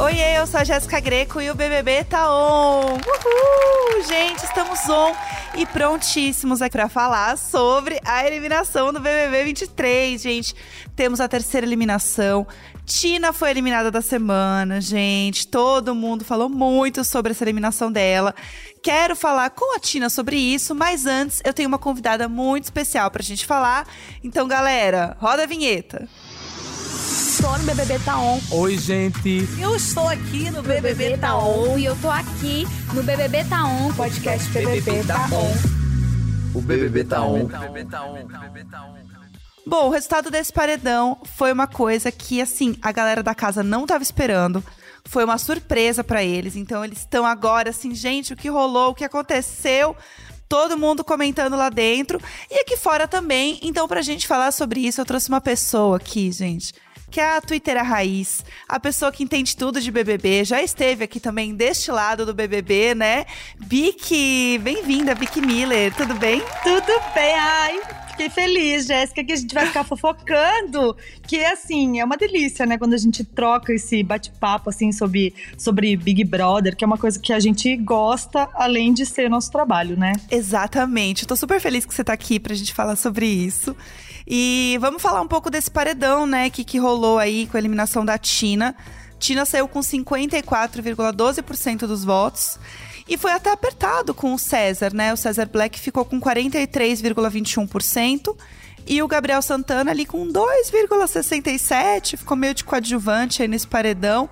Oiê, eu sou a Jéssica Greco e o BBB tá on! Uhul! Gente, estamos on e prontíssimos aqui para falar sobre a eliminação do BBB 23, gente. Temos a terceira eliminação. Tina foi eliminada da semana, gente. Todo mundo falou muito sobre essa eliminação dela. Quero falar com a Tina sobre isso, mas antes eu tenho uma convidada muito especial pra gente falar. Então, galera, roda a vinheta. Estou no BBB Tá On. Oi, gente. Eu estou aqui no BBB, BBB Tá On. E eu tô aqui no BBB Tá On. Podcast BBB, BBB Tá On. O BBB Tá On. Bom, o resultado desse paredão foi uma coisa que, assim, a galera da casa não tava esperando. Foi uma surpresa para eles. Então, eles estão agora assim, gente, o que rolou, o que aconteceu? todo mundo comentando lá dentro e aqui fora também. Então, pra gente falar sobre isso, eu trouxe uma pessoa aqui, gente que é a Twittera Raiz, a pessoa que entende tudo de BBB, já esteve aqui também deste lado do BBB, né? Bic, bem-vinda, Bic Miller, tudo bem? Tudo bem, ai, fiquei feliz, Jéssica, que a gente vai ficar fofocando, que assim, é uma delícia, né, quando a gente troca esse bate-papo, assim, sobre, sobre Big Brother, que é uma coisa que a gente gosta, além de ser nosso trabalho, né? Exatamente, eu tô super feliz que você tá aqui pra gente falar sobre isso. E vamos falar um pouco desse paredão, né, que, que rolou aí com a eliminação da Tina. Tina saiu com 54,12% dos votos. E foi até apertado com o César, né? O César Black ficou com 43,21%. E o Gabriel Santana ali com 2,67%. Ficou meio de coadjuvante aí nesse paredão.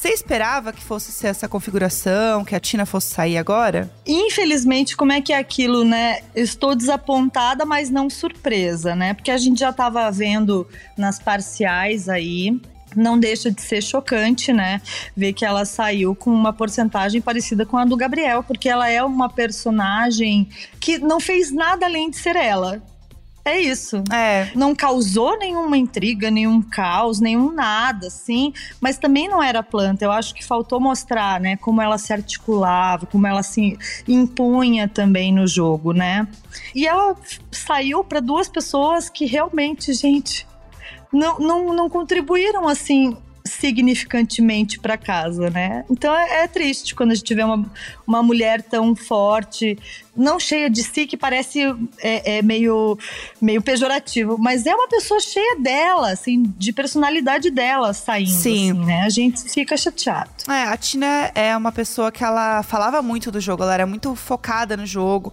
Você esperava que fosse ser essa configuração, que a Tina fosse sair agora? Infelizmente, como é que é aquilo, né? Estou desapontada, mas não surpresa, né? Porque a gente já estava vendo nas parciais aí não deixa de ser chocante, né? Ver que ela saiu com uma porcentagem parecida com a do Gabriel, porque ela é uma personagem que não fez nada além de ser ela. É isso. É. Não causou nenhuma intriga, nenhum caos, nenhum nada, assim. Mas também não era planta. Eu acho que faltou mostrar, né, como ela se articulava, como ela se impunha também no jogo, né? E ela saiu para duas pessoas que realmente, gente, não, não, não contribuíram assim significantemente para casa, né? Então é, é, triste quando a gente vê uma, uma mulher tão forte, não cheia de si, que parece é, é, meio, meio pejorativo, mas é uma pessoa cheia dela, assim, de personalidade dela saindo, Sim. Assim, né? A gente fica chateado. É, a Tina é uma pessoa que ela falava muito do jogo, ela era muito focada no jogo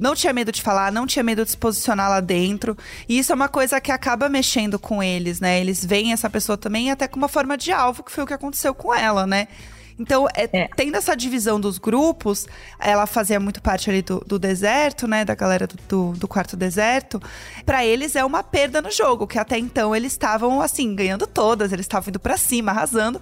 não tinha medo de falar, não tinha medo de se posicionar lá dentro. E isso é uma coisa que acaba mexendo com eles, né? Eles veem essa pessoa também até com uma forma de alvo, que foi o que aconteceu com ela, né? Então, é, é. tendo essa divisão dos grupos, ela fazia muito parte ali do, do deserto, né? Da galera do, do, do quarto deserto. para eles é uma perda no jogo, que até então eles estavam, assim, ganhando todas, eles estavam indo para cima, arrasando.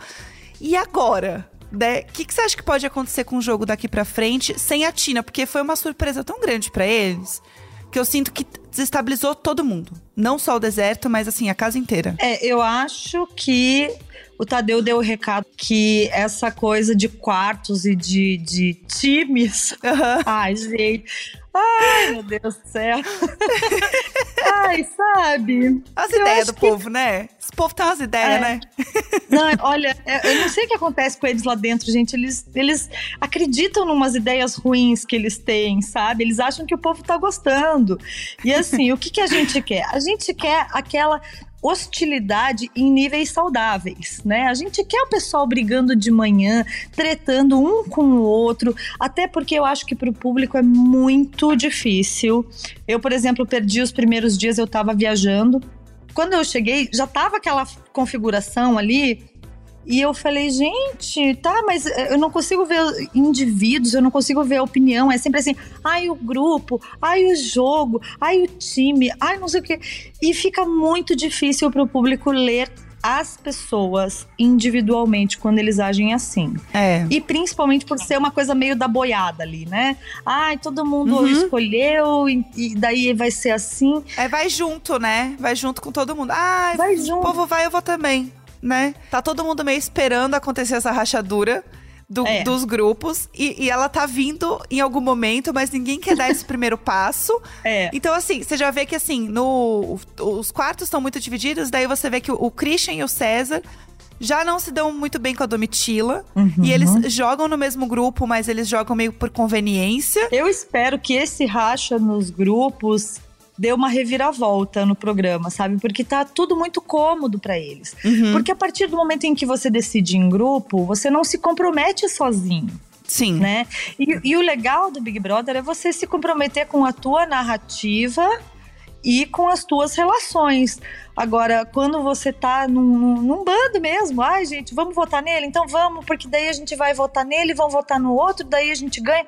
E agora? O né? que, que você acha que pode acontecer com o jogo daqui para frente sem a Tina? Porque foi uma surpresa tão grande para eles que eu sinto que desestabilizou todo mundo. Não só o deserto, mas assim, a casa inteira. É, eu acho que o Tadeu deu o recado que essa coisa de quartos e de, de times. Uhum. Ai, gente. Ai, meu Deus do céu. Ai, sabe? As ideias do que... povo, né? Esse povo tem umas ideias, é. né? Não, olha, é, eu não sei o que acontece com eles lá dentro, gente. Eles, eles acreditam em umas ideias ruins que eles têm, sabe? Eles acham que o povo tá gostando. E assim, o que, que a gente quer? A gente quer aquela hostilidade em níveis saudáveis, né? A gente quer o pessoal brigando de manhã, tretando um com o outro, até porque eu acho que para o público é muito difícil. Eu, por exemplo, perdi os primeiros dias, eu estava viajando. Quando eu cheguei, já tava aquela configuração ali e eu falei, gente, tá, mas eu não consigo ver indivíduos, eu não consigo ver a opinião. É sempre assim, ai, o grupo, ai, o jogo, ai, o time, ai, não sei o quê. E fica muito difícil para o público ler as pessoas individualmente quando eles agem assim. É. E principalmente por ser uma coisa meio da boiada ali, né? Ai, todo mundo uhum. escolheu e, e, daí vai ser assim. É, vai junto, né? Vai junto com todo mundo. Ai, vai junto. o povo vai, eu vou também né? Tá todo mundo meio esperando acontecer essa rachadura. Do, é. dos grupos e, e, ela tá vindo em algum momento, mas ninguém quer dar esse primeiro passo. É. Então, assim, você já vê que assim, no, os quartos estão muito divididos, daí você vê que o, o Christian e o César já não se dão muito bem com a Domitila. Uhum. E eles jogam no mesmo grupo, mas eles jogam meio por conveniência. Eu espero que esse racha nos grupos dê uma reviravolta no programa, sabe? Porque tá tudo muito cômodo pra eles. Uhum. Porque a partir do momento em que você decide em grupo, você não se compromete sozinho. Sim. né? E, e o legal do Big Brother é você se comprometer com a tua narrativa e com as tuas relações. Agora, quando você tá num, num- num bando mesmo, ai gente, vamos votar nele? Então vamos, porque daí a gente vai votar nele, vão votar no outro, daí a gente ganha.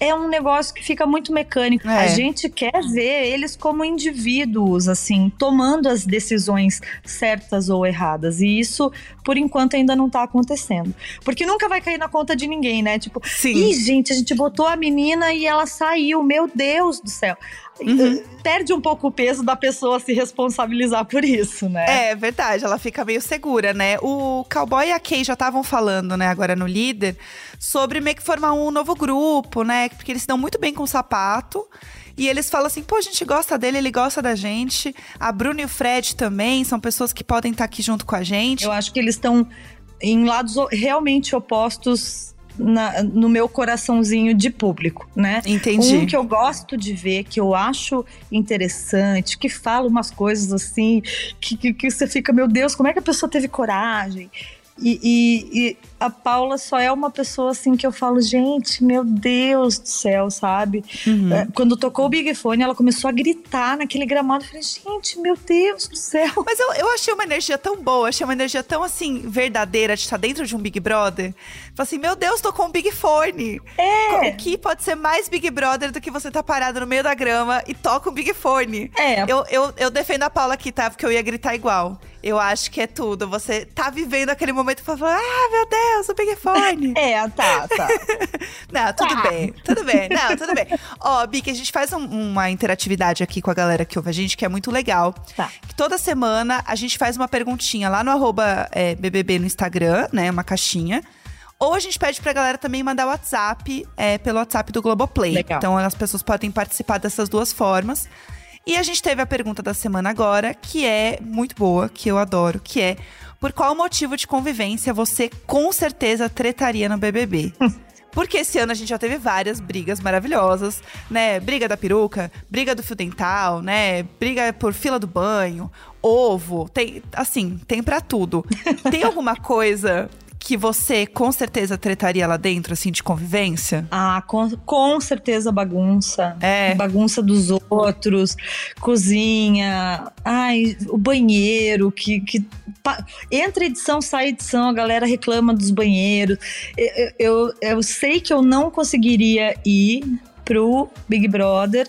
É um negócio que fica muito mecânico. É. A gente quer ver eles como indivíduos, assim, tomando as decisões certas ou erradas. E isso, por enquanto, ainda não tá acontecendo. Porque nunca vai cair na conta de ninguém, né? Tipo, Sim. Ih, gente, a gente botou a menina e ela saiu. Meu Deus do céu. Uhum. Perde um pouco o peso da pessoa se responsabilizar por isso, né? É verdade, ela fica meio segura, né? O Cowboy e a Kay já estavam falando, né, agora no líder, sobre meio que formar um novo grupo, né? Porque eles se dão muito bem com o sapato. E eles falam assim, pô, a gente gosta dele, ele gosta da gente. A Bruna e o Fred também são pessoas que podem estar aqui junto com a gente. Eu acho que eles estão em lados realmente opostos na- no meu coraçãozinho de público, né? Entendi. Um que eu gosto de ver, que eu acho interessante, que fala umas coisas assim, que, que, que você fica, meu Deus, como é que a pessoa teve coragem? E, e- e a Paula só é uma pessoa assim que eu falo, gente, meu Deus do céu, sabe? Uhum. É, Quando tocou o Big Fone, ela começou a gritar naquele gramado. Eu falei, gente, meu Deus do céu. Mas eu, eu achei uma energia tão boa, achei uma energia tão assim, verdadeira de estar dentro de um Big Brother. Falei assim, meu Deus, tocou um Big Fone. É. O que pode ser mais Big Brother do que você tá parado no meio da grama e toca um Big Fone? É, Eu, eu, eu defendo a Paula aqui, tá? Porque eu ia gritar igual. Eu acho que é tudo. Você tá vivendo aquele momento e fala, ah, meu Deus, o Big Fone. É, tá, tá. Não, tudo bem, tudo bem. Não, tudo bem. Ó, Bic, a gente faz um- uma interatividade aqui com a galera que ouve a gente, que é muito legal. Tá. Toda semana a gente faz uma perguntinha lá no arroba é, BBB no Instagram, né? Uma caixinha. Ou a gente pede pra galera também mandar o WhatsApp é, pelo WhatsApp do Globoplay. Legal. Então as pessoas podem participar dessas duas formas. E a gente teve a pergunta da semana agora, que é muito boa, que eu adoro, que é por qual motivo de convivência você com certeza tretaria no BBB? Porque esse ano a gente já teve várias brigas maravilhosas, né? Briga da peruca, briga do fio dental, né? Briga por fila do banho, ovo, tem, assim, tem pra tudo. Tem alguma coisa que você com certeza tretaria lá dentro, assim, de convivência? Ah, com, com certeza bagunça. É. Bagunça dos outros, cozinha, ai, o banheiro, que, que pa- entra edição, sai edição, a galera reclama dos banheiros. Eu, eu, eu sei que eu não conseguiria ir pro Big Brother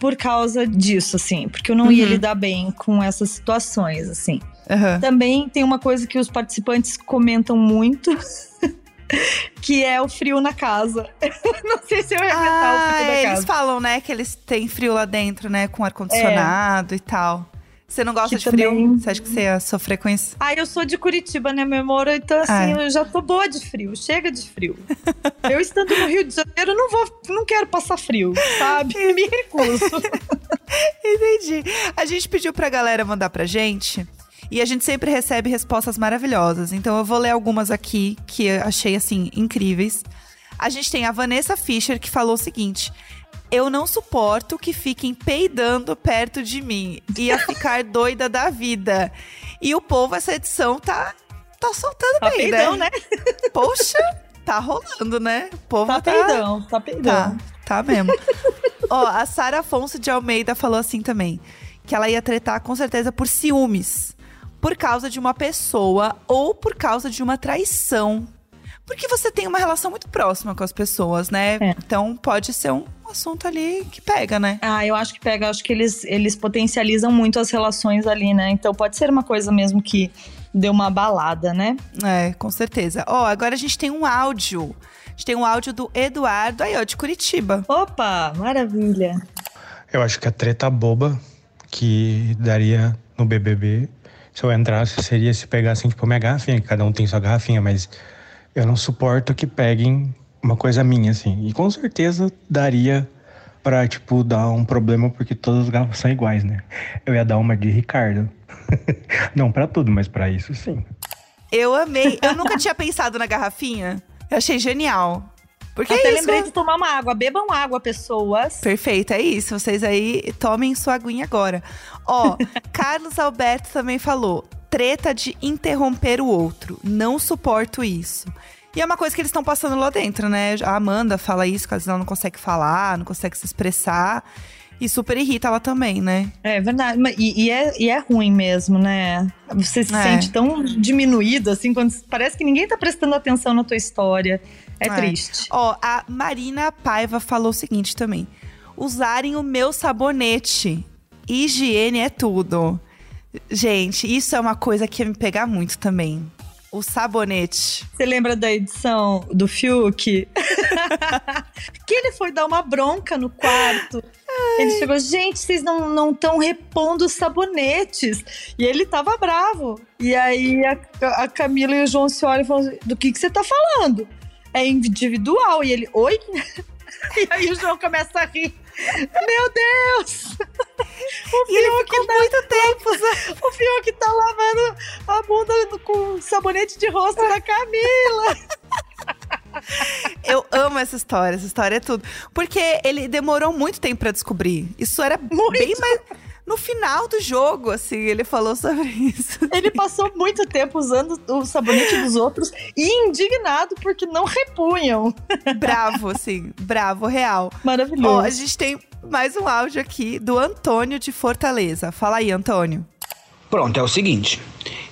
por causa disso, assim, porque eu não ia Uhum. lidar bem com essas situações, assim. Aham. Também tem uma coisa que os participantes comentam muito, que é o frio na casa. Não sei se eu ia aguentar o Ah, frio da é, casa. eles falam, né, que eles têm frio lá dentro, né, com ar-condicionado e tal. Você não gosta Que de frio? também- Você acha que você ia sofrer com isso? Ah, eu sou de Curitiba, né, meu amor? Então, assim, Ah, eu já tô boa de frio. Chega de frio. eu estando no Rio de Janeiro, não vou, não quero passar frio, sabe? Me recuso. Entendi. A gente pediu pra galera mandar pra gente. E a gente sempre recebe respostas maravilhosas. Então eu vou ler algumas aqui que eu achei, assim, incríveis. A gente tem a Vanessa Fischer que falou o seguinte: Eu não suporto que fiquem peidando perto de mim. Ia ficar doida da vida. E o povo, essa edição, tá, tá soltando Tá bem, peidão, né? né? Poxa, tá rolando, né? O povo Tá peidão, tá peidão. Tá, tá mesmo. Ó, a Sara Afonso de Almeida falou assim também: que ela ia tretar com certeza por ciúmes. Por causa de uma pessoa ou por causa de uma traição. Porque você tem uma relação muito próxima com as pessoas, né? É. Então pode ser um assunto ali que pega, né? Ah, eu acho que pega, acho que eles, eles potencializam muito as relações ali, né? Então pode ser uma coisa mesmo que deu uma balada, né? É, com certeza. Ó, agora a gente tem um áudio. A gente tem um áudio do Eduardo aí, ó, de Curitiba. Opa, maravilha. Eu acho que a treta boba que daria no BBB, se eu entrasse, seria se pegassem, tipo, minha garrafinha, que cada um tem sua garrafinha, mas eu não suporto que peguem uma coisa minha, assim. E com certeza daria pra, tipo, dar um problema, porque todas as garrafas são iguais, né? Eu ia dar uma de Ricardo. não pra tudo, mas pra isso sim. Eu amei. Eu nunca tinha pensado na garrafinha. Eu achei genial. Porque Até é isso. lembrei de tomar uma água. Bebam água, pessoas. Perfeito, é isso. Vocês aí tomem sua aguinha agora. Ó, Carlos Alberto também falou: treta de interromper o outro. Não suporto isso. E é uma coisa que eles estão passando lá dentro, né? A Amanda fala isso, que às vezes ela não consegue falar, não consegue se expressar. E super irrita ela também, né? É verdade. E, e é, e é ruim mesmo, né? Você se É. sente tão diminuído, assim, quando parece que ninguém tá prestando atenção na tua história. É, É. triste. Ó, a Marina Paiva falou o seguinte também: usarem o meu sabonete. Higiene é tudo. Gente, isso é uma coisa que ia me pegar muito também. O sabonete. Você lembra da edição do Fiuk? que ele foi dar uma bronca no quarto. Ele chegou, gente, vocês não estão repondo os sabonetes. E ele tava bravo. E aí a, a Camila e o João se olham e falam: do que, que você tá falando? É individual. E ele, oi? e aí o João começa a rir. Meu Deus! O E ele Fiuk ficou tá- muito tempo. o Fiuk tá lavando a bunda com sabonete de rosto da Camila. Eu amo essa história, essa história é tudo. Porque ele demorou muito tempo pra descobrir. Isso era Muito. bem mais. No final do jogo, assim, ele falou sobre isso. Ele passou muito tempo usando o sabonete dos outros e indignado porque não repunham. Bravo, assim, bravo, real. Ó, Maravilhoso. a gente tem mais um áudio aqui do Antônio de Fortaleza. Fala aí, Antônio. Pronto, é o seguinte.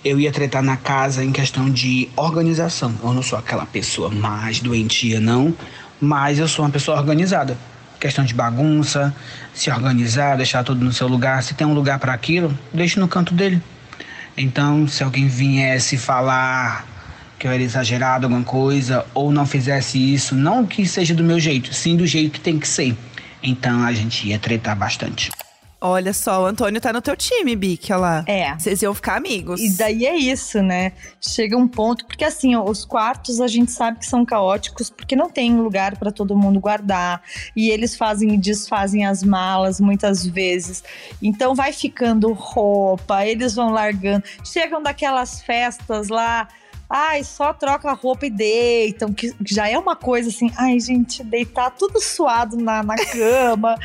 Eu ia tretar na casa em questão de organização. Eu não sou aquela pessoa mais doentia, não. Mas eu sou uma pessoa organizada. Questão de bagunça, se organizar, deixar tudo no seu lugar. Se tem um lugar para aquilo, deixe no canto dele. Então, se alguém viesse falar que eu era exagerado alguma coisa ou não fizesse isso, não que seja do meu jeito, sim do jeito que tem que ser. Então a gente ia tretar bastante. Olha só, o Antônio tá no teu time, Bic, olha lá. É. Vocês iam ficar amigos. E daí é isso, né? Chega um ponto, porque assim, os quartos a gente sabe que são caóticos, porque não tem lugar para todo mundo guardar, e eles fazem e desfazem as malas muitas vezes. Então vai ficando roupa, eles vão largando. Chegam daquelas festas lá, ai, só troca a roupa e deitam, que já é uma coisa assim, ai, gente, deitar tudo suado na, na cama.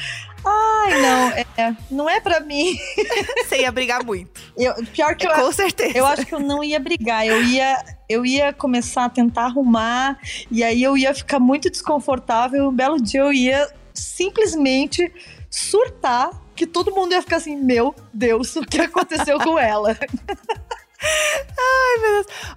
Ai, não, é, não é para mim. Você ia brigar muito. Eu, pior que eu, Com certeza. eu acho que eu não ia brigar, eu ia, eu ia começar a tentar arrumar, e aí eu ia ficar muito desconfortável. Um belo dia eu ia simplesmente surtar, que todo mundo ia ficar assim: Meu Deus, o que aconteceu com ela?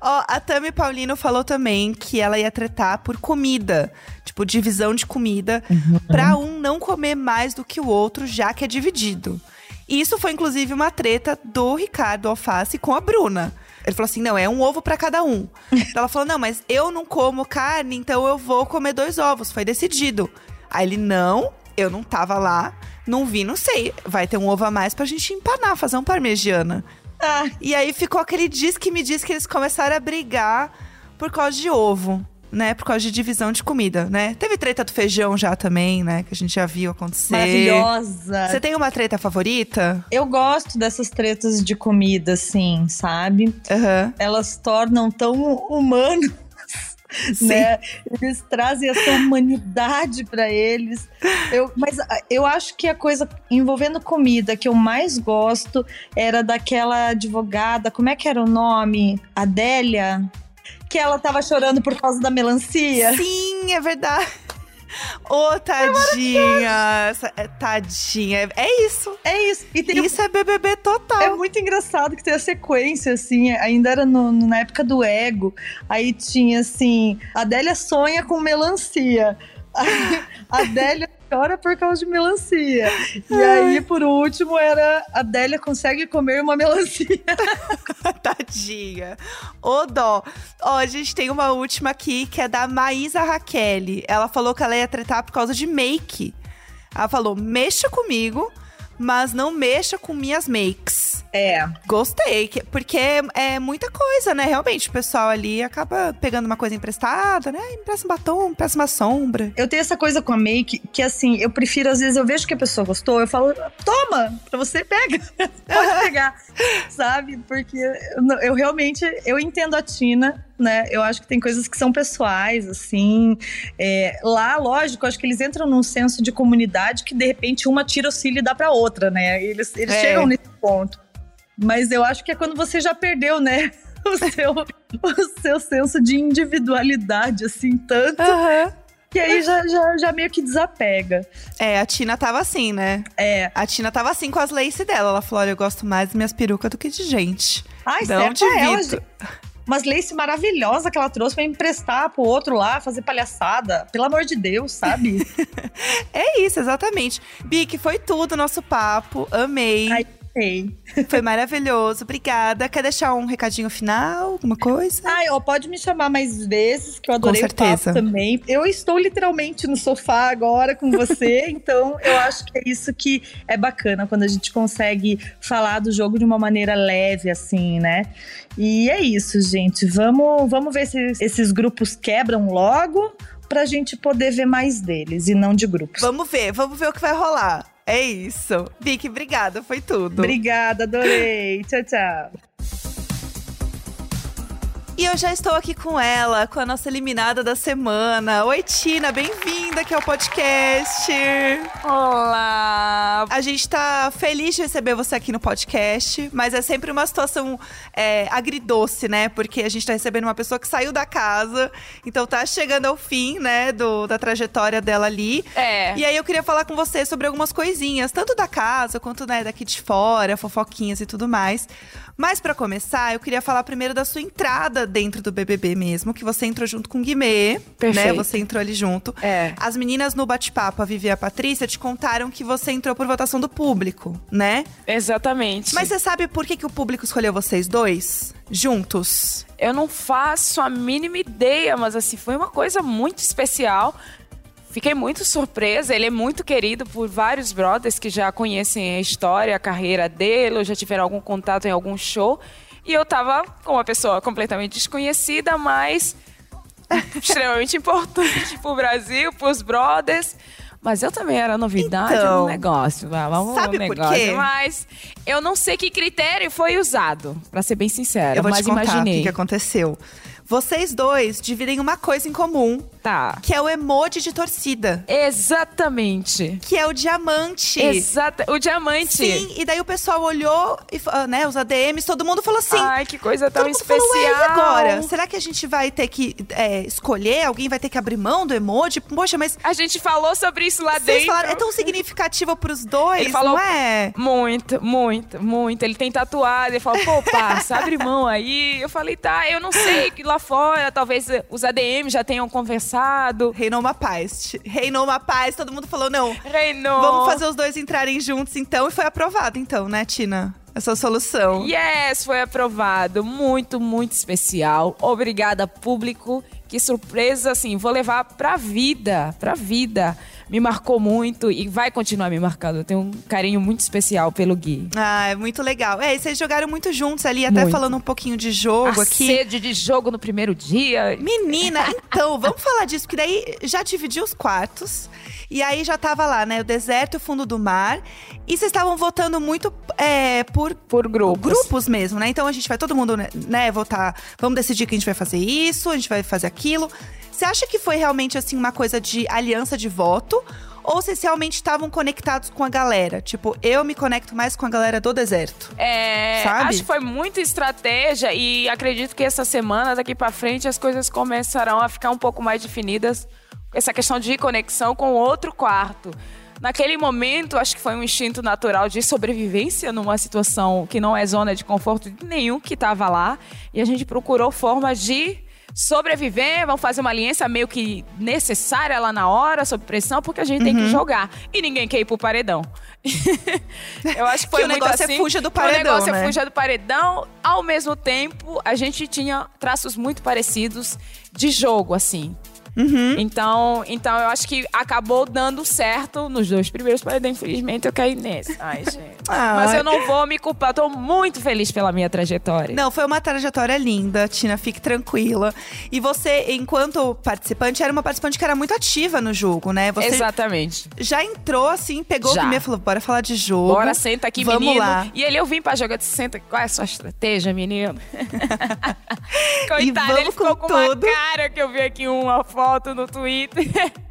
Ó, a Tami Paulino falou também que ela ia tretar por comida. Tipo, divisão de comida. Pra um não comer mais do que o outro, já que é dividido. E isso foi, inclusive, uma treta do Ricardo Alface com a Bruna. Ele falou assim: não, é um ovo pra cada um. Então ela falou: não, mas eu não como carne, então eu vou comer dois ovos. Foi decidido. Aí ele: não, eu não tava lá, não vi, não sei. Vai ter um ovo a mais pra gente empanar, fazer um parmegiana. Ah, E aí ficou aquele diz que me diz que eles começaram a brigar por causa de ovo, né? Por causa de divisão de comida, né? Teve treta do feijão já também, né? Que a gente já viu acontecer. maravilhosa. Você tem uma treta favorita? Eu gosto dessas tretas de comida, assim, sabe? Aham. Elas tornam tão humanos. Sim. Né? Eles trazem essa humanidade pra eles. Eu, mas ah, eu acho que a coisa envolvendo comida que eu mais gosto era daquela advogada, como é que era o nome? Adélia? Que ela tava chorando por causa da melancia. Sim, é verdade. Ô, tadinha. Essa- é, tadinha. É, isso. É isso. E Isso é BBB total. É muito engraçado que tem a sequência, assim, ainda era no- no- na época do ego. Aí tinha assim: Adélia sonha com melancia. Aí, Adélia chora por causa de melancia. E aí, por último, era Adélia consegue comer uma melancia. Tadinha. Ô dó. Ó, a gente tem uma última aqui que é da Maísa Raquel. Ela falou que ela ia tretar por causa de make. Ela falou: mexa comigo, mas não mexa com minhas makes. É. Gostei, que- porque é muita coisa, né? Realmente, o pessoal ali acaba pegando uma coisa emprestada, né? Empresta um batom, empresta uma sombra. Eu tenho essa coisa com a make que, assim, eu prefiro, às vezes, eu vejo que a pessoa gostou, eu falo, toma, pra você pega. Pode pegar, sabe? Porque eu, eu realmente, eu entendo a Tina, né? Eu acho que tem coisas que são pessoais, assim. É, lá, lógico, acho que eles entram num senso de comunidade que, de repente, uma tira o cílio e dá pra outra, né? Eles, eles É. chegam nesse ponto. Mas eu acho que é quando você já perdeu, né? O seu, o seu senso de individualidade, assim, tanto que aí já, já, já meio que desapega. É, a Tina tava assim, né? É. A Tina tava assim com as lace dela. Ela falou: olha, eu gosto mais das minhas perucas do que de gente. Ai, Não certo é ela, gente. Umas lace maravilhosas que ela trouxe pra emprestar pro outro lá, fazer palhaçada. Pelo amor de Deus, sabe? É isso, exatamente. Bic, foi tudo nosso papo. Amei. Ai, Sei. Foi maravilhoso. Obrigada. Quer deixar um recadinho final? Alguma coisa? Ai, ó, pode me chamar mais vezes, que eu adorei Com certeza. também. Eu estou literalmente no sofá agora com você, então eu acho que é isso que é bacana, quando a gente consegue falar do jogo de uma maneira leve, assim, né? E é isso, gente. Vamos, vamos ver se esses grupos quebram logo pra gente poder ver mais deles e não de grupos. Vamos ver, vamos ver o que vai rolar. É isso. Vicky, obrigada. Foi tudo. Obrigada, adorei. tchau, tchau. E eu já estou aqui com ela, com a nossa eliminada da semana. Oi, Tina, bem-vinda aqui ao podcast. Olá! A gente tá feliz de receber você aqui no podcast, mas é sempre uma situação é, agridoce, né? Porque a gente tá recebendo uma pessoa que saiu da casa, então tá chegando ao fim, né, do, da trajetória dela ali. É. E aí eu queria falar com você sobre algumas coisinhas, tanto da casa quanto né, daqui de fora, fofoquinhas e tudo mais. Mas pra começar, eu queria falar primeiro da sua entrada dentro do BBB mesmo, que você entrou junto com o Guimê, né? Perfeito. Você entrou ali junto. É. As meninas no bate-papo, a Vivi e a Patrícia, te contaram que você entrou por votação do público, né? Exatamente. Mas você sabe por que, que o público escolheu vocês dois juntos? Eu não faço a mínima ideia, mas assim, foi uma coisa muito especial. Fiquei muito surpresa. Ele é muito querido por vários brothers que já conhecem a história, a carreira dele, ou já tiveram algum contato em algum show. E eu tava com uma pessoa completamente desconhecida, mas extremamente importante pro Brasil, pros brothers. Mas eu também era novidade Então, no negócio. Vamos sabe no por negócio. quê? Mas eu não sei que critério foi usado, pra ser bem sincera. eu vou mas te contar o imaginei. que, que aconteceu. Vocês dois dividem uma coisa em comum, Tá. que é o emoji de torcida, Exatamente. que é o diamante. Exata. O diamante. Sim, e daí o pessoal olhou, e, fa- né, os ADMs, todo mundo falou assim. Ai, que coisa tão especial. falou, e agora? Será que a gente vai ter que é, escolher? Alguém vai ter que abrir mão do emoji? Poxa, mas A gente falou sobre isso lá vocês dentro. falaram, é tão significativo pros dois, Ele falou não é? Muito, muito, muito. Ele tem tatuado. Ele falou, pô, parça, abre mão aí. Eu falei, tá, eu não sei que lá fora, talvez os ADM já tenham conversado. Reinou uma paz. Reinou uma paz, todo mundo falou, não, Reinou. vamos fazer os dois entrarem juntos então. E foi aprovado então, né, Tina? Essa solução. Yes, foi aprovado. Muito, muito especial. Obrigada, público. Que surpresa, assim, vou levar pra vida, pra vida. Me marcou muito e vai continuar me marcando. Eu tenho um carinho muito especial pelo Gui. Ah, é muito legal. É, e vocês jogaram muito juntos ali, até Muito. falando um pouquinho de jogo A aqui. sede de jogo no primeiro dia. Menina, então, vamos falar disso, porque daí já dividiu os quartos. E aí já tava lá, né? O deserto e o fundo do mar. E vocês estavam votando muito é, por Por grupos. grupos mesmo, né? Então a gente vai todo mundo, né, né, votar. Vamos decidir que a gente vai fazer isso, a gente vai fazer aquilo. Você acha que foi realmente assim uma coisa de aliança de voto? Ou vocês realmente estavam conectados com a galera? Tipo, eu me conecto mais com a galera do deserto. É, Sabe? acho que foi muita estratégia e acredito que essa semana, daqui pra frente, as coisas começarão a ficar um pouco mais definidas. Essa questão de conexão com outro quarto. Naquele momento, acho que foi um instinto natural de sobrevivência numa situação que não é zona de conforto de nenhum que estava lá. E a gente procurou formas de sobreviver, vamos fazer uma aliança meio que necessária lá na hora, sob pressão, porque a gente tem que Uhum. jogar. E ninguém quer ir pro paredão. Eu acho que foi Que o muito negócio é assim. fuja do paredão, O negócio né? é fuja do paredão. Ao mesmo tempo, a gente tinha traços muito parecidos de jogo, assim. Uhum. Então, então eu acho que acabou dando certo nos dois primeiros paredões. Infelizmente, eu caí nesse. Ai, gente. Ah, Mas eu não vou me culpar. Tô muito feliz pela minha trajetória. Não, foi uma trajetória linda, Tina, fique tranquila. E você, enquanto participante, era uma participante que era muito ativa no jogo, né? Você Exatamente. já entrou assim, pegou Já. o primeiro e falou: bora falar de jogo. Bora, senta aqui, Vamos menino. lá. E ele, eu vim pra jogar de senta. Qual é a sua estratégia, menino? E Coitado, vamos ele ficou com com, uma tudo. cara que eu vi aqui uma foto no Twitter.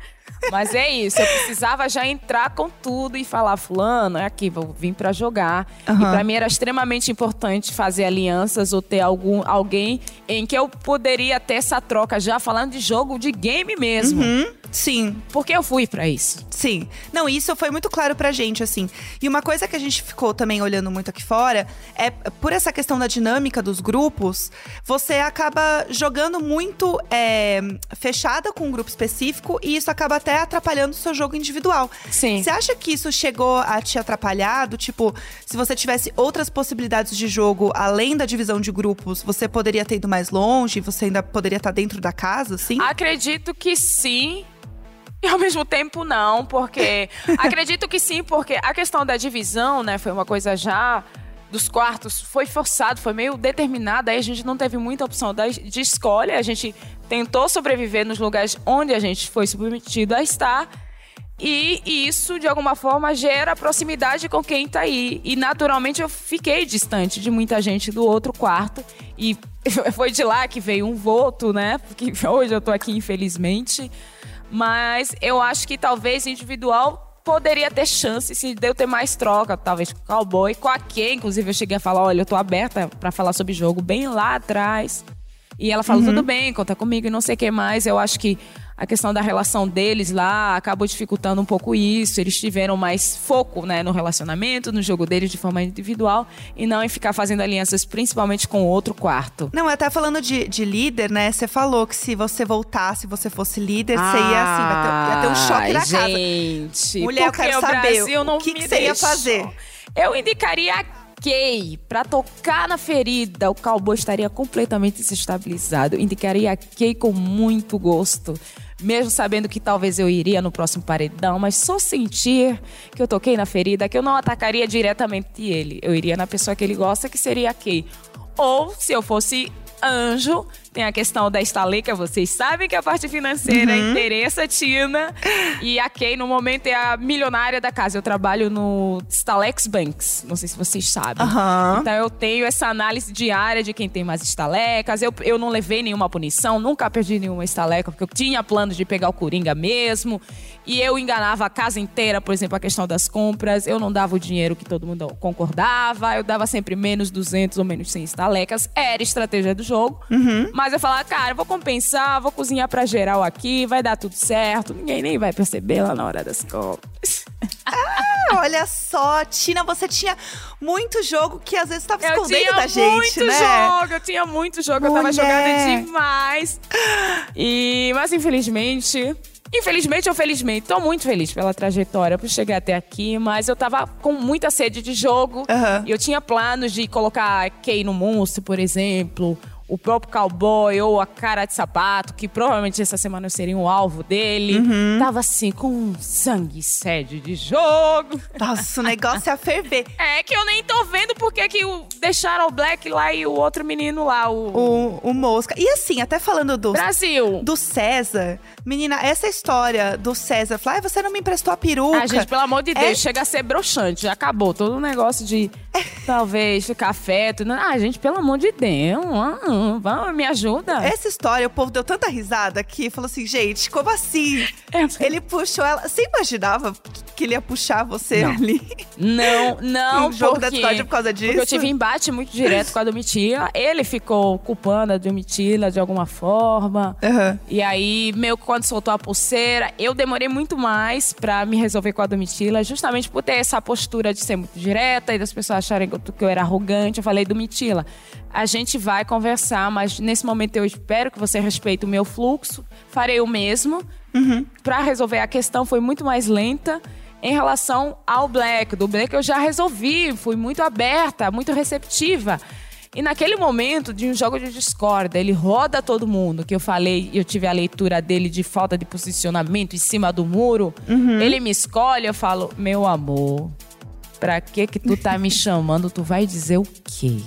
Mas é isso, eu precisava já entrar com tudo e falar, fulano, é aqui, vou vir pra jogar. E Aham. pra mim era extremamente importante fazer alianças ou ter algum, alguém em que eu poderia ter essa troca já falando de jogo, de game mesmo. Hum, sim, Porque eu fui pra isso. Sim. Não, isso foi muito claro pra gente, assim. E uma coisa que a gente ficou também olhando muito aqui fora é, por essa questão da dinâmica dos grupos, você acaba jogando muito é, fechada com um grupo específico e isso acaba até atrapalhando o seu jogo individual. Sim. Você acha que isso chegou a te atrapalhar? Do tipo, se você tivesse outras possibilidades de jogo além da divisão de grupos, você poderia ter ido mais longe? Você ainda poderia estar dentro da casa, assim? Acredito que sim. E ao mesmo tempo não, porque. acredito que sim, porque a questão da divisão, né, foi uma coisa já dos quartos, foi forçado, foi meio determinada. Aí a gente não teve muita opção de escolha. A gente tentou sobreviver nos lugares onde a gente foi submetido a estar. E isso, de alguma forma, gera proximidade com quem tá aí. E naturalmente eu fiquei distante de muita gente do outro quarto. E foi de lá que veio um voto, né? Porque hoje eu tô aqui, infelizmente. Mas eu acho que talvez individual poderia ter chance se de eu ter mais troca, talvez com o cowboy, com a Kay, inclusive eu cheguei a falar, olha, eu tô aberta pra falar sobre jogo bem lá atrás. E ela falou, tudo bem, conta comigo e não sei o que mais. Eu acho que a questão da relação deles lá acabou dificultando um pouco isso. Eles tiveram mais foco né, no relacionamento, no jogo deles de forma individual e não em ficar fazendo alianças, principalmente com o outro quarto. Não, até falando de, de líder, né? Você falou que se você voltasse, você fosse líder, você ia assim, vai ter, ia ter um choque na casa. Gente, Mulher, eu quero o saber, o que que você ia fazer? Eu indicaria a Kay pra tocar na ferida. O cowboy estaria completamente desestabilizado. Eu indicaria a Kay com muito gosto. Mesmo sabendo que talvez eu iria no próximo paredão, mas só sentir que eu toquei na ferida, que eu não atacaria diretamente ele. Eu iria na pessoa que ele gosta, que seria a Kay. Ou, se eu fosse anjo, tem a questão da estaleca, vocês sabem que a parte financeira Uhum. interessa a Tina. E a Kay, no momento, é a milionária da casa. Eu trabalho no Stalex Banks, não sei se vocês sabem. Aham. Então eu tenho essa análise diária de quem tem mais estalecas. Eu, eu não levei nenhuma punição, nunca perdi nenhuma estaleca, porque eu tinha planos de pegar o Coringa mesmo. E eu enganava a casa inteira, por exemplo, a questão das compras. Eu não dava o dinheiro que todo mundo concordava. Eu dava sempre menos 200 ou menos 100 estalecas. Era estratégia do jogo. Mas eu falava, cara, eu vou compensar, vou cozinhar pra geral aqui, vai dar tudo certo. Ninguém nem vai perceber lá na hora das compras. Ah, olha só, Tina, você tinha muito jogo que às vezes tava Eu escondendo tinha da gente, muito né? jogo, eu tinha muito jogo, eu tava Mulher. jogando demais. E, mas infelizmente, infelizmente ou felizmente, tô muito feliz pela trajetória, por chegar até aqui, mas eu tava com muita sede de jogo. Aham. E eu tinha planos de colocar Kay no monstro, por exemplo. O próprio cowboy ou a cara de sapato, que provavelmente essa semana eu seria um alvo dele. Uhum. Tava assim, com sangue e sede de jogo. Nossa, o negócio é a ferver. É que eu nem tô vendo porque que o, deixaram o Black lá e o outro menino lá, o, O, o Mosca. E assim, até falando do, Brasil. do César, menina, essa história do César, falar, "Ai, você não me emprestou a peruca. Ah, gente, pelo amor de É- Deus, chega a ser broxante. Já acabou todo o negócio de talvez ficar afeto. Ah, gente, pelo amor de Deus. ah, Vamos, me ajuda. Essa história, o povo deu tanta risada que falou assim, gente, como assim? É. Ele puxou ela. Você imaginava que ele ia puxar você Não. ali? Não, não, Um jogo da porque, discórdia por causa disso? Porque eu tive embate muito direto com a Domitila. Ele ficou culpando a Domitila de alguma forma. Aham. E aí, meio que quando soltou a pulseira, eu demorei muito mais pra me resolver com a Domitila, justamente por ter essa postura de ser muito direta e das pessoas acharem que eu- que eu era arrogante. Eu falei, Domitila, a gente vai conversar, mas nesse momento eu espero que você respeite o meu fluxo. Farei o mesmo. Pra resolver a questão foi muito mais lenta. Em relação ao Black, do Black eu já resolvi, fui muito aberta, muito receptiva. E naquele momento de um jogo de discórdia, ele roda todo mundo, que eu falei, eu tive a leitura dele de falta de posicionamento em cima do muro. Uhum. Ele me escolhe, eu falo, meu amor, pra que que tu tá me chamando? Tu vai dizer o quê?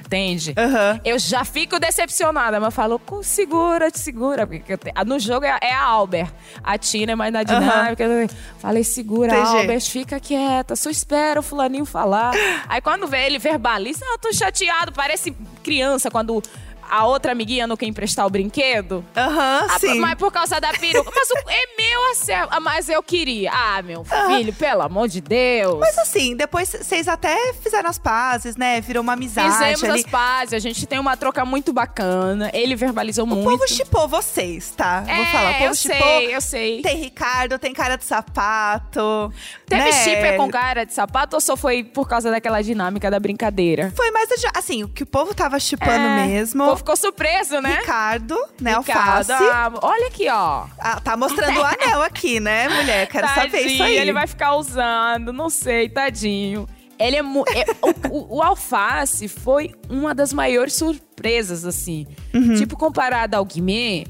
Entende? Aham. Eu já fico decepcionada, mas falo, "Co- segura, te segura. Porque no jogo é, é a Albert. A Tina é mais na dinâmica. Eu Falei, segura, Entendi. Albert, fica quieta, só espera o fulaninho falar. Aí quando vê ele verbaliza, ah, eu tô chateado, parece criança quando a outra amiguinha não quer emprestar o brinquedo. Aham, Ah, sim. Mas por causa da peruca. Mas o- é meu acerto. Ah, Mas eu queria. Ah, meu filho, pelo amor de Deus. Mas assim, depois vocês até fizeram as pazes, né? Virou uma amizade Fizemos ali. as pazes, a gente tem uma troca muito bacana. Ele verbalizou O muito. povo chipou vocês, tá? é, Vou falar. O povo eu chipou. sei, eu sei. Tem Ricardo, tem cara de sapato. Teve né? chipper com cara de sapato ou só foi por causa daquela dinâmica da brincadeira? Foi mais assim, o que o povo tava chipando É, mesmo. O povo ficou surpreso, né? Ricardo, né? Ricardo, Alface. ah, olha aqui, ó. Ah, tá mostrando o anel aqui, né, mulher? Quero saber isso aí. ele vai ficar usando, não sei, tadinho. Ele é, é- o, o- alface foi uma das maiores surpresas, assim. Uhum. Tipo, comparado ao Guimê,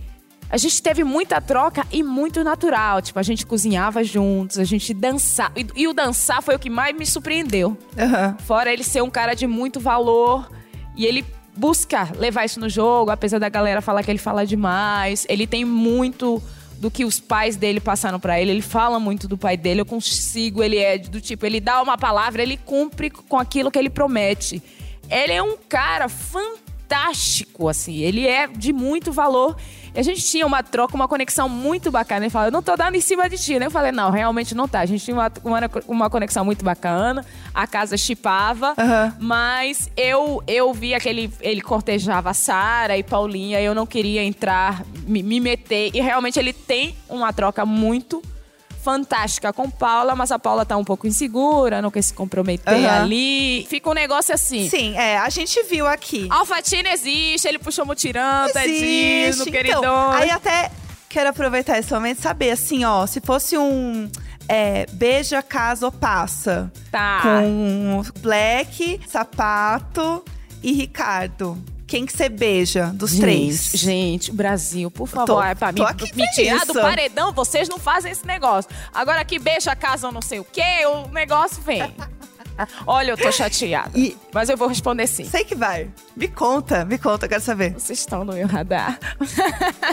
a gente teve muita troca e muito natural. Tipo, a gente cozinhava juntos, a gente dançava. E, e o dançar foi o que mais me surpreendeu. Aham. Fora ele ser um cara de muito valor e ele busca levar isso no jogo, apesar da galera falar que ele fala demais. Ele tem muito do que os pais dele passaram pra ele. Ele fala muito do pai dele. Eu consigo. Ele é do tipo, ele dá uma palavra, ele cumpre com aquilo que ele promete. Ele é um cara fantástico, assim. Ele é de muito valor. E a gente tinha uma troca, uma conexão muito bacana. Ele fala, eu não tô dando em cima de ti, né? Eu falei, não, realmente não tá. A gente tinha uma, uma, uma conexão muito bacana. A casa chipava. Aham. Mas eu, eu via que ele, ele cortejava a Sara e Paulinha. Eu não queria entrar, me, me meter. E realmente ele tem uma troca muito fantástica com Paula, mas a Paula tá um pouco insegura, não quer se comprometer Aham. ali. Fica um negócio assim. Sim, é, a gente viu aqui. Alfatina existe, ele puxou mutirão, tadinho, Existe. no queridão. Então, aí até quero aproveitar esse momento e saber, assim, ó, se fosse um é, beija, casa ou passa. Tá. Com Black, Sapato e Ricardo. Quem que você beija dos Gente, três? Gente, Brasil, por favor, Tô- é pra tô me, aqui me tirar do paredão, vocês não fazem esse negócio. Agora que beija a casa ou não sei o quê, o negócio vem. Olha, eu tô chateada. E- Mas eu vou responder sim. Sei que vai. Me conta, me conta, quero saber. Vocês estão no meu radar.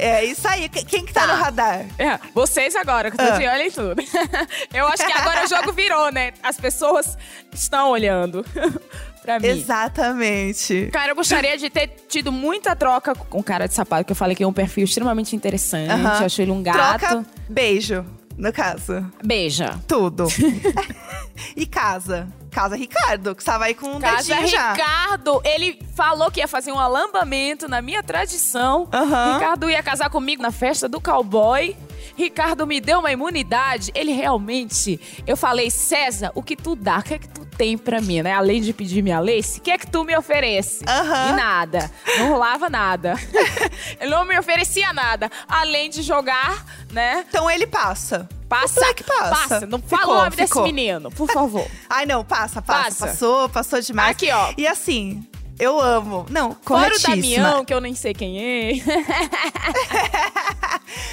É isso aí. Quem- Quem que tá, Tá. no radar? É, vocês agora, que eu tô Ah. de olho em tudo. Eu acho que agora o jogo virou, né? As pessoas estão olhando pra mim. Exatamente. Cara, eu gostaria de ter tido muita troca com o cara de sapato, que eu falei que é um perfil extremamente interessante. Aham. Eu acho ele um gato. Troca, beijo, no caso. Beija. Tudo. e casa? Casa Ricardo, que estava aí com um Casa dedinho já. Ricardo, ele falou que ia fazer um alambamento na minha tradição. Aham. Ricardo ia casar comigo na festa do cowboy. Ricardo me deu uma imunidade. Ele realmente. Eu falei, César, o que tu dá? O que é que tu tem pra mim, né? Além de pedir minha lace, o que é que tu me oferece? Aham. E nada. Não rolava nada. ele não me oferecia nada. Além de jogar, né? Então ele passa. Passa. O Black passa. Não Ficou, fala o nome ficou. desse menino, por favor. Ai, não, passa, passa. Passa. Passou, passou demais. Aqui, ó. E assim, eu amo. Não, Fora o corretíssima. Damião, que eu nem sei quem é.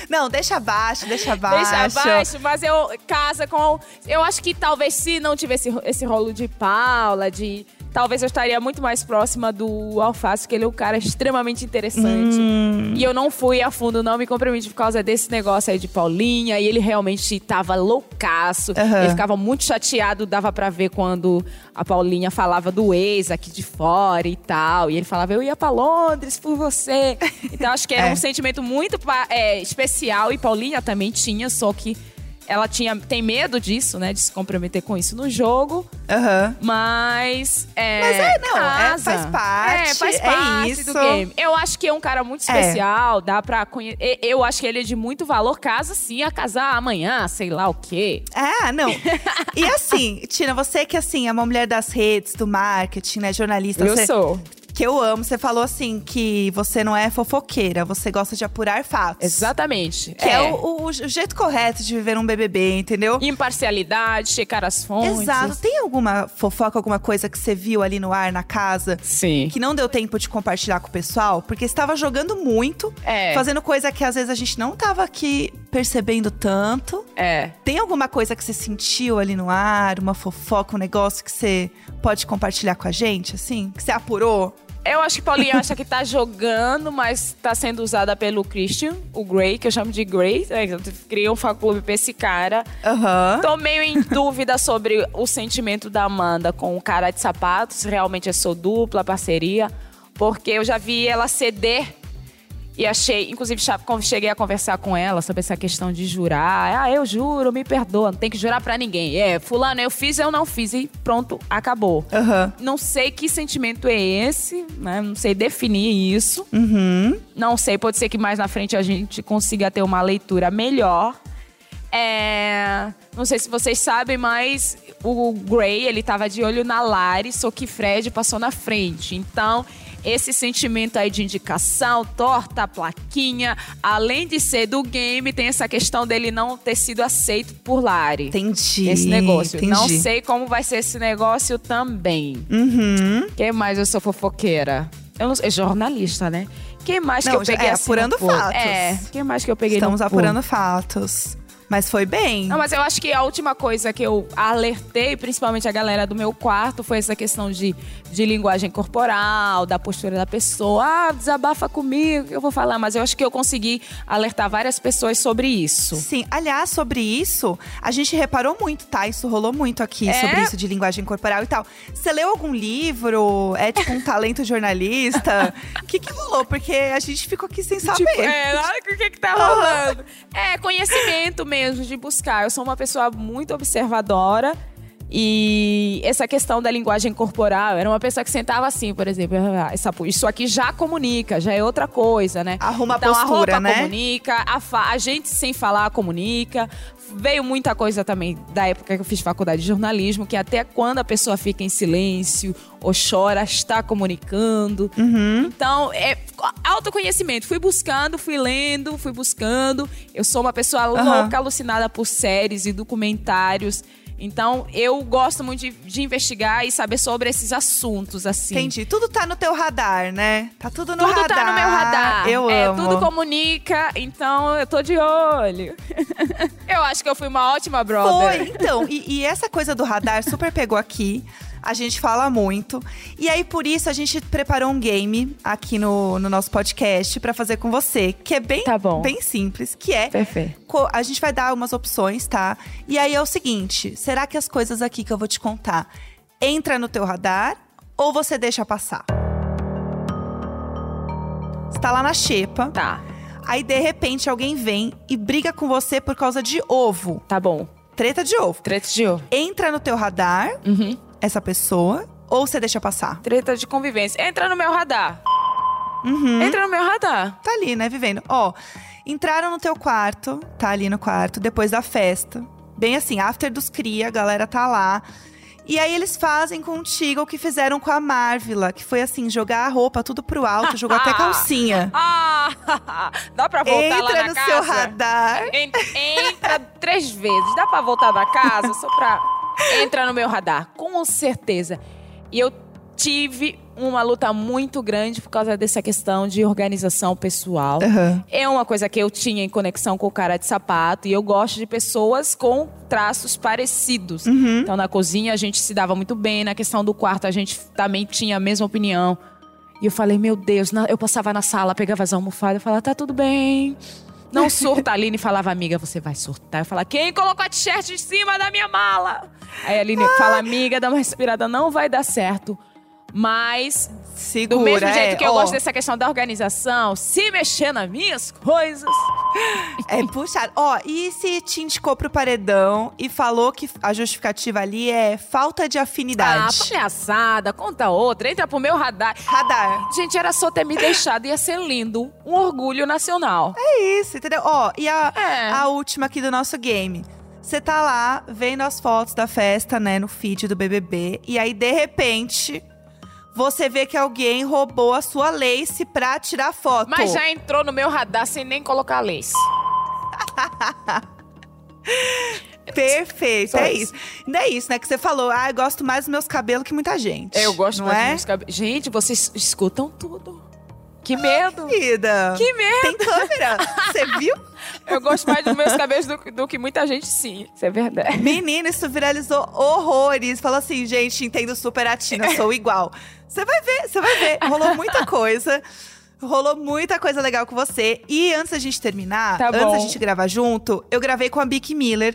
Não, deixa abaixo, deixa abaixo. Deixa abaixo, mas eu casa com. Eu acho que talvez se não tivesse esse rolo de Paula, de. Talvez eu estaria muito mais próxima do Alface, porque ele é um cara extremamente interessante. Hum. E eu não fui a fundo, não me comprometi por causa desse negócio aí de Paulinha. E ele realmente tava loucaço. Aham. Ele ficava muito chateado, dava pra ver quando a Paulinha falava do ex aqui de fora e tal. E ele falava, eu ia pra Londres por você. Então acho que era É. um sentimento muito é, especial. E Paulinha também tinha, só que ela tinha, tem medo disso, né? De se comprometer com isso no jogo. Aham. Mas. É, Mas é, não, é, faz parte, É, faz é parte isso. do game. Eu acho que é um cara muito É. especial, dá pra conhecer. Eu acho que ele é de muito valor. Casa sim, a casar amanhã, sei lá o quê. Ah, não. E assim, Tina, você que assim é uma mulher das redes, do marketing, né, jornalista. Eu você sou. Que eu amo. Você falou assim que você não é fofoqueira, você gosta de apurar fatos. Exatamente. Que é, o, o- o jeito correto de viver um BBB, entendeu? Imparcialidade, checar as fontes. Exato. Tem alguma fofoca, alguma coisa que você viu ali no ar na casa Sim. que não deu tempo de compartilhar com o pessoal? Porque estava jogando muito, É. fazendo coisa que às vezes a gente não tava aqui percebendo tanto. É. Tem alguma coisa que você sentiu ali no ar, uma fofoca, um negócio que você pode compartilhar com a gente, assim? Que você apurou? Eu acho que Paulinho acha que tá jogando, mas tá sendo usada pelo Christian, o Gray, que eu chamo de Gray. É, Eu criei um fã-clube pra esse cara. Aham. Tô meio em dúvida sobre o sentimento da Amanda com o cara de sapatos, realmente é sua dupla, parceria. Porque eu já vi ela ceder e achei, inclusive cheguei a conversar com ela sobre essa questão de jurar. Ah, eu juro, me perdoa, não tem que jurar pra ninguém. É, fulano, eu fiz, eu não fiz e pronto, acabou. Aham. Não sei que sentimento é esse, né? Não sei definir isso. Uhum. Não sei, pode ser que mais na frente a gente consiga ter uma leitura melhor. É, Não sei se vocês sabem, mas o Gray, ele tava de olho na Lari, só que Fred passou na frente. Então, esse sentimento aí de indicação, torta, plaquinha, além de ser do game, tem essa questão dele não ter sido aceito por Lari. Entendi. Esse negócio. Entendi. Não sei como vai ser esse negócio também. Uhum. Quem mais eu sou fofoqueira? Eu não sei, é jornalista, né? Quem mais Não, que eu peguei é, assim apurando fatos. É, quem mais que eu peguei Estamos apurando fatos. Mas foi bem. Não, mas eu acho que a última coisa que eu alertei, principalmente a galera do meu quarto, foi essa questão de, de linguagem corporal, da postura da pessoa. Ah, desabafa comigo, que eu vou falar. Mas eu acho que eu consegui alertar várias pessoas sobre isso. Sim, aliás, sobre isso, a gente reparou muito, tá? Isso rolou muito aqui É? sobre isso de linguagem corporal e tal. Você leu algum livro? É tipo um talento jornalista? O que, que rolou? Porque a gente ficou aqui sem saber. Tipo, é, o que que tá rolando. É, conhecimento mesmo, de buscar. Eu sou uma pessoa muito observadora. E essa questão da linguagem corporal, era uma pessoa que sentava assim, por exemplo, ah, essa, isso aqui já comunica, já é outra coisa, né? Arruma a então, a postura, roupa né? comunica, a, fa- a gente sem falar comunica. Veio muita coisa também da época que eu fiz faculdade de jornalismo, que até quando a pessoa fica em silêncio ou chora, está comunicando. Uhum. Então, é autoconhecimento. Fui buscando, fui lendo, fui buscando. Eu sou uma pessoa Aham. louca, alucinada por séries e documentários. Então, eu gosto muito de, de investigar e saber sobre esses assuntos, assim. Entendi. Tudo tá no teu radar, né? Tá tudo no Tudo radar. tá no meu radar. Eu é, amo. Tudo comunica, então eu tô de olho. eu acho que eu fui uma ótima brother. Foi, então. E, e essa coisa do radar super pegou aqui. A gente fala muito. E aí, por isso, a gente preparou um game aqui no, no nosso podcast pra fazer com você. Que é bem, Tá bom. bem simples. Que é… Perfeito. A gente vai dar umas opções, tá? E aí é o seguinte. Será que as coisas aqui que eu vou te contar entra no teu radar ou você deixa passar? Você tá lá na xepa. Tá, Aí, de repente, alguém vem e briga com você por causa de ovo. tá bom. Treta de ovo. Treta de ovo. Entra no teu radar Uhum. Essa pessoa ou você deixa passar? Treta de convivência. Entra no meu radar. Uhum. Entra no meu radar. Tá ali, né, vivendo. Ó, entraram no teu quarto, tá ali no quarto, depois da festa. Bem assim, after dos cria, a galera tá lá. E aí eles fazem contigo o que fizeram com a Marvila, que foi assim, jogar a roupa tudo pro alto, jogou até calcinha. Ah, dá pra voltar lá Entra na no casa? seu radar. En- Entra três vezes. Dá pra voltar da casa só pra. Entra no meu radar, com certeza. E eu tive uma luta muito grande por causa dessa questão de organização pessoal. Aham. É uma coisa que eu tinha em conexão com o cara de sapato. E eu gosto de pessoas com traços parecidos. Uhum. Então, na cozinha, a gente se dava muito bem. Na questão do quarto, a gente também tinha a mesma opinião. E eu falei, meu Deus, eu passava na sala, pegava as almofadas, eu falava, tá tudo bem. Não surta, a Aline falava, amiga, você vai surtar. Eu falava, quem colocou a t-shirt em cima da minha mala? Aí a Aline fala, amiga, dá uma respirada, não vai dar certo. Mas, Segura, do mesmo jeito é, que eu ó, gosto dessa questão da organização, se mexer nas minhas coisas. É puxado. Ó, e se te indicou pro paredão e falou que a justificativa ali é falta de Ah, afinidade? palhaçada, conta outra, entra pro meu radar. Radar. Gente, era só ter me deixado, ia ser lindo. Um orgulho nacional. É isso, entendeu? Ó, e a, É. a última aqui do nosso game. Você tá lá vendo as fotos da festa, né, no feed do BBB. E aí, de repente, você vê que alguém roubou a sua lace pra tirar foto. Mas já entrou no meu radar sem nem colocar lace. Perfeito, Só é isso. Ainda é isso, né? Que você falou, ah, eu gosto mais dos meus cabelos que muita gente. Eu gosto não mais é? de música. Gente, vocês escutam tudo. Que medo. Querida, Que medo. tem câmera. Você viu? Eu gosto mais dos meus cabelos do, do que muita gente, sim. Isso é verdade. Menina, isso viralizou horrores. Falou assim, gente, entendo super a Tina, sou igual. Você vai ver, você vai ver. Rolou muita coisa. Rolou muita coisa legal com você. E antes da gente terminar, Tá antes da gente gravar junto, eu gravei com a Bic Miller,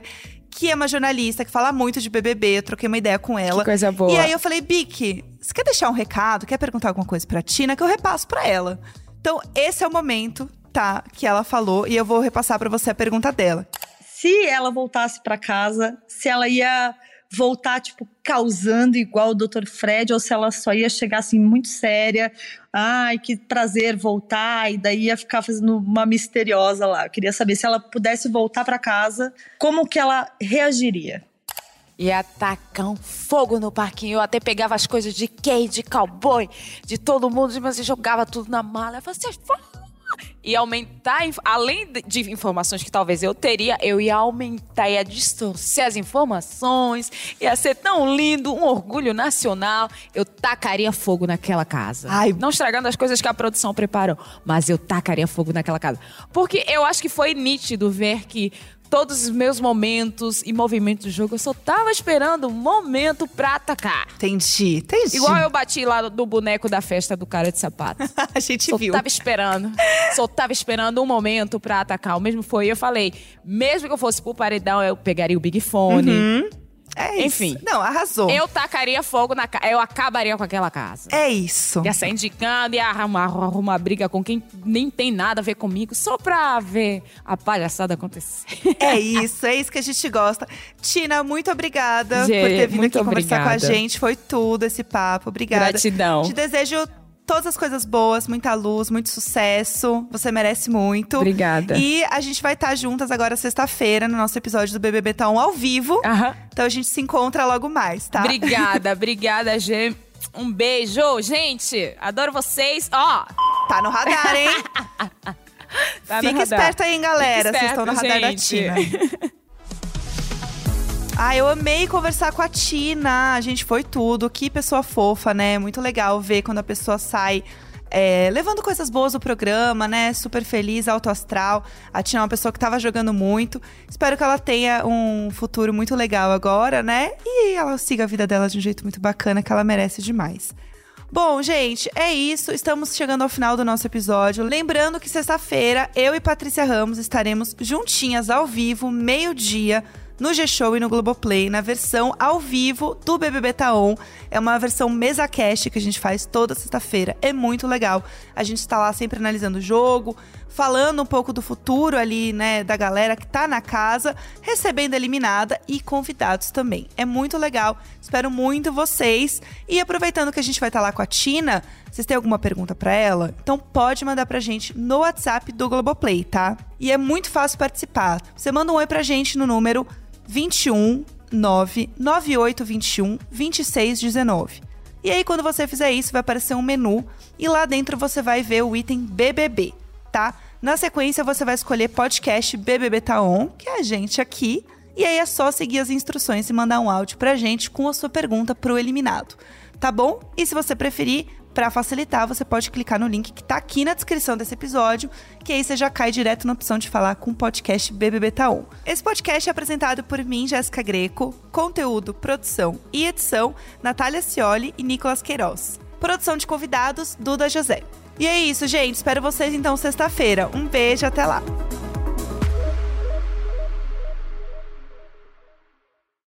que é uma jornalista que fala muito de BBB. Eu troquei uma ideia com ela. Que coisa boa. E aí eu falei, Bic, você quer deixar um recado? Quer perguntar alguma coisa pra Tina? Que eu repasso pra ela. Então, esse é o momento, tá? Que ela falou. E eu vou repassar pra você a pergunta dela. Se ela voltasse pra casa, se ela ia voltar, tipo, causando igual o Dr. Fred, ou se ela só ia chegar assim muito séria. Ai, que prazer voltar, e daí ia ficar fazendo uma misteriosa lá. Eu queria saber se ela pudesse voltar pra casa, como que ela reagiria? Ia tacar um fogo no parquinho. Eu até pegava as coisas de Kay, de cowboy, de todo mundo, mas jogava tudo na mala. Eu falava, vão e aumentar, além de- de informações que talvez eu teria, eu ia aumentar, ia distorcer as informações, ia ser tão lindo, um orgulho nacional. Eu tacaria fogo naquela casa. Ai. Não estragando as coisas que a produção preparou, mas eu tacaria fogo naquela casa. Porque eu acho que foi nítido ver que todos os meus momentos e movimentos do jogo, eu só tava esperando um momento pra atacar. Entendi, entendi. Igual eu bati lá do boneco da festa do cara de sapato. a gente Só viu. tava esperando. Só tava esperando um momento pra atacar. O mesmo foi, eu falei, mesmo que eu fosse pro paredão, eu pegaria o Big Fone. É isso. Enfim. Não, arrasou. Eu tacaria fogo na casa. Eu acabaria com aquela casa. É isso. Ia sair indicando, ia arrumar, arrumar briga com quem nem tem nada a ver comigo, só pra ver a palhaçada acontecer. É isso, é isso que a gente gosta. Tina, muito obrigada Gente, por ter vindo aqui conversar com a obrigada. gente. Foi tudo esse papo. Obrigada. Gratidão. Te desejo todas as coisas boas, muita luz, muito sucesso. Você merece muito. Obrigada. E a gente vai estar juntas agora sexta-feira no nosso episódio do BBB Tá 1 ao vivo. Aham. Então a gente se encontra logo mais, tá? Obrigada, obrigada, Gê. Um beijo, gente. Adoro vocês. Ó, Tá no radar, hein? tá no Fica esperta aí, galera. Fica Vocês estão no radar gente. da Tina. Ah, eu amei conversar com a Tina. A gente foi tudo. Que pessoa fofa, né? Muito legal ver quando a pessoa sai é, levando coisas boas do programa, né? Super feliz, alto astral. A Tina é uma pessoa que tava jogando muito. Espero que ela tenha um futuro muito legal agora, né? E ela siga a vida dela de um jeito muito bacana, que ela merece demais. Bom, gente, é isso. Estamos chegando ao final do nosso episódio. Lembrando que sexta-feira eu e Patrícia Ramos estaremos juntinhas ao vivo, meio-dia, no G-Show e no Globoplay, na versão ao vivo do BBB Taon. É uma versão mesa cast que a gente faz toda sexta-feira. É muito legal. A gente está lá sempre analisando o jogo, falando um pouco do futuro ali, né, da galera que tá na casa, recebendo eliminada e convidados também. É muito legal. Espero muito vocês. E aproveitando que a gente vai estar lá com a Tina, vocês têm alguma pergunta pra ela? Então pode mandar pra gente no WhatsApp do Globoplay, tá? E é muito fácil participar. Você manda um oi pra gente no número 21 99821 2619. E aí, quando você fizer isso, vai aparecer um menu e lá dentro você vai ver o item BBB, tá? Na sequência, você vai escolher podcast BBB Tá On, que é a gente aqui. E aí é só seguir as instruções e mandar um áudio pra gente com a sua pergunta pro eliminado, tá bom? E se você preferir, Pra facilitar, você pode clicar no link que tá aqui na descrição desse episódio, que aí você já cai direto na opção de falar com o podcast BBB Taon. Esse podcast é apresentado por mim, Jéssica Greco, conteúdo, produção e edição, Natália Cioli e Nicolas Queiroz. Produção de convidados, Duda José. E é isso, gente. Espero vocês então sexta-feira. Um beijo, até lá.